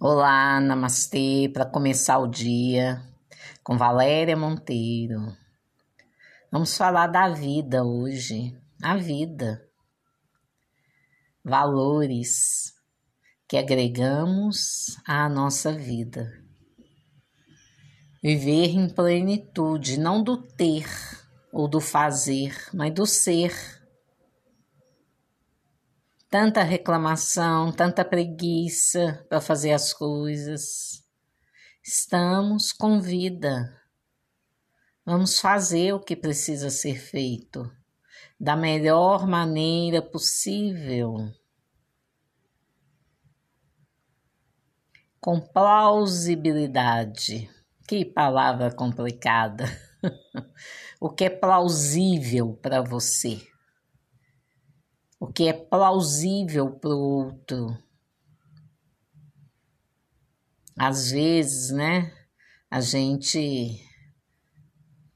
Olá, namastê, para começar o dia com Valéria Monteiro. Vamos falar da vida hoje, a vida. Valores que agregamos à nossa vida. Viver em plenitude, não do ter ou do fazer, mas do ser tanta reclamação, tanta preguiça para fazer as coisas. Estamos com vida. Vamos fazer o que precisa ser feito da melhor maneira possível. Com plausibilidade. Que palavra complicada. o que é plausível para você? O que é plausível para o outro. Às vezes, né, a gente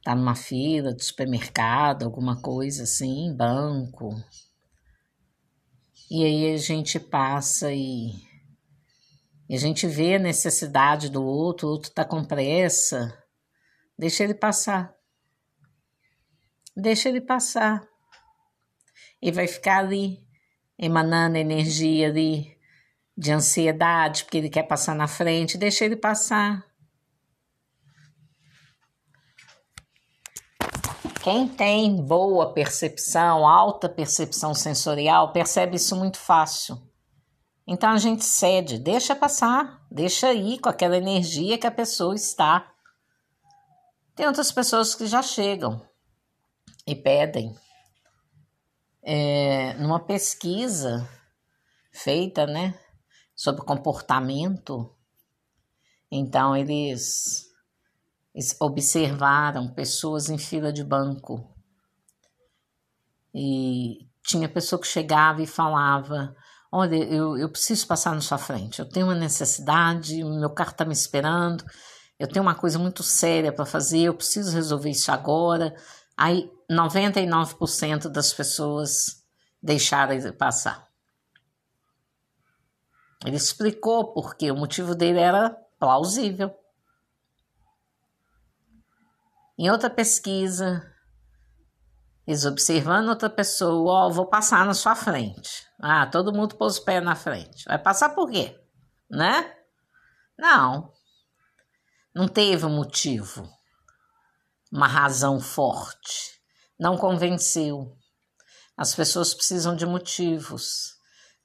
tá numa fila de supermercado, alguma coisa assim, banco. E aí a gente passa e, e a gente vê a necessidade do outro, o outro tá com pressa. Deixa ele passar. Deixa ele passar e vai ficar ali, emanando energia ali de ansiedade, porque ele quer passar na frente, deixa ele passar. Quem tem boa percepção, alta percepção sensorial, percebe isso muito fácil. Então a gente cede, deixa passar, deixa ir com aquela energia que a pessoa está. Tem outras pessoas que já chegam e pedem é, numa pesquisa feita, né, sobre comportamento, então eles, observaram pessoas em fila de banco e tinha pessoa que chegava e falava: Olha, eu, eu preciso passar na sua frente, eu tenho uma necessidade, meu carro está me esperando, eu tenho uma coisa muito séria para fazer, eu preciso resolver isso agora. Aí 99% das pessoas deixaram ele passar. Ele explicou porque o motivo dele era plausível. Em outra pesquisa, eles observando outra pessoa, ó, oh, vou passar na sua frente. Ah, todo mundo pôs o pé na frente. Vai passar por quê? Né? Não. Não teve motivo, uma razão forte não convenceu. As pessoas precisam de motivos,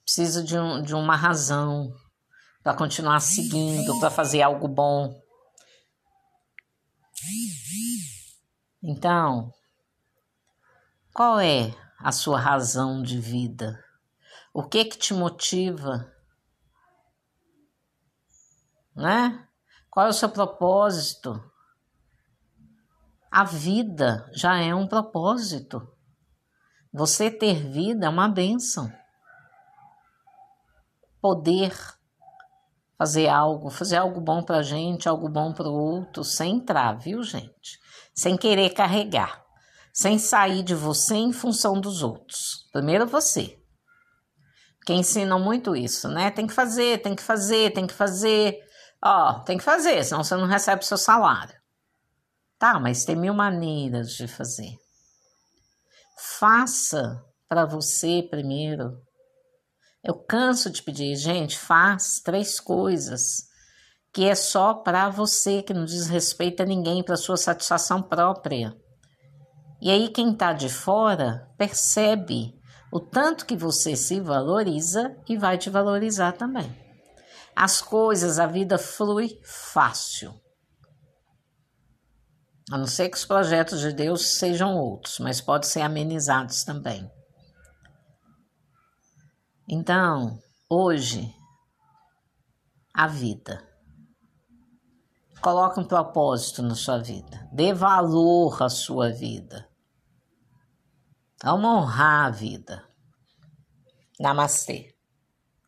precisam de, um, de uma razão para continuar seguindo, para fazer algo bom. Então, qual é a sua razão de vida? O que que te motiva? Né? Qual é o seu propósito? A vida já é um propósito. Você ter vida é uma bênção. Poder fazer algo, fazer algo bom para a gente, algo bom para o outro, sem entrar, viu, gente? Sem querer carregar, sem sair de você em função dos outros. Primeiro você. Que ensinam muito isso, né? Tem que fazer, tem que fazer, tem que fazer. Ó, tem que fazer, senão você não recebe seu salário. Tá, mas tem mil maneiras de fazer. Faça para você primeiro. Eu canso de pedir, gente, faz três coisas que é só para você, que não diz respeito a ninguém, para sua satisfação própria. E aí quem está de fora percebe o tanto que você se valoriza e vai te valorizar também. As coisas, a vida flui fácil. A não ser que os projetos de Deus sejam outros, mas podem ser amenizados também. Então, hoje, a vida. Coloque um propósito na sua vida. Dê valor à sua vida. Vamos honrar a vida. Namastê.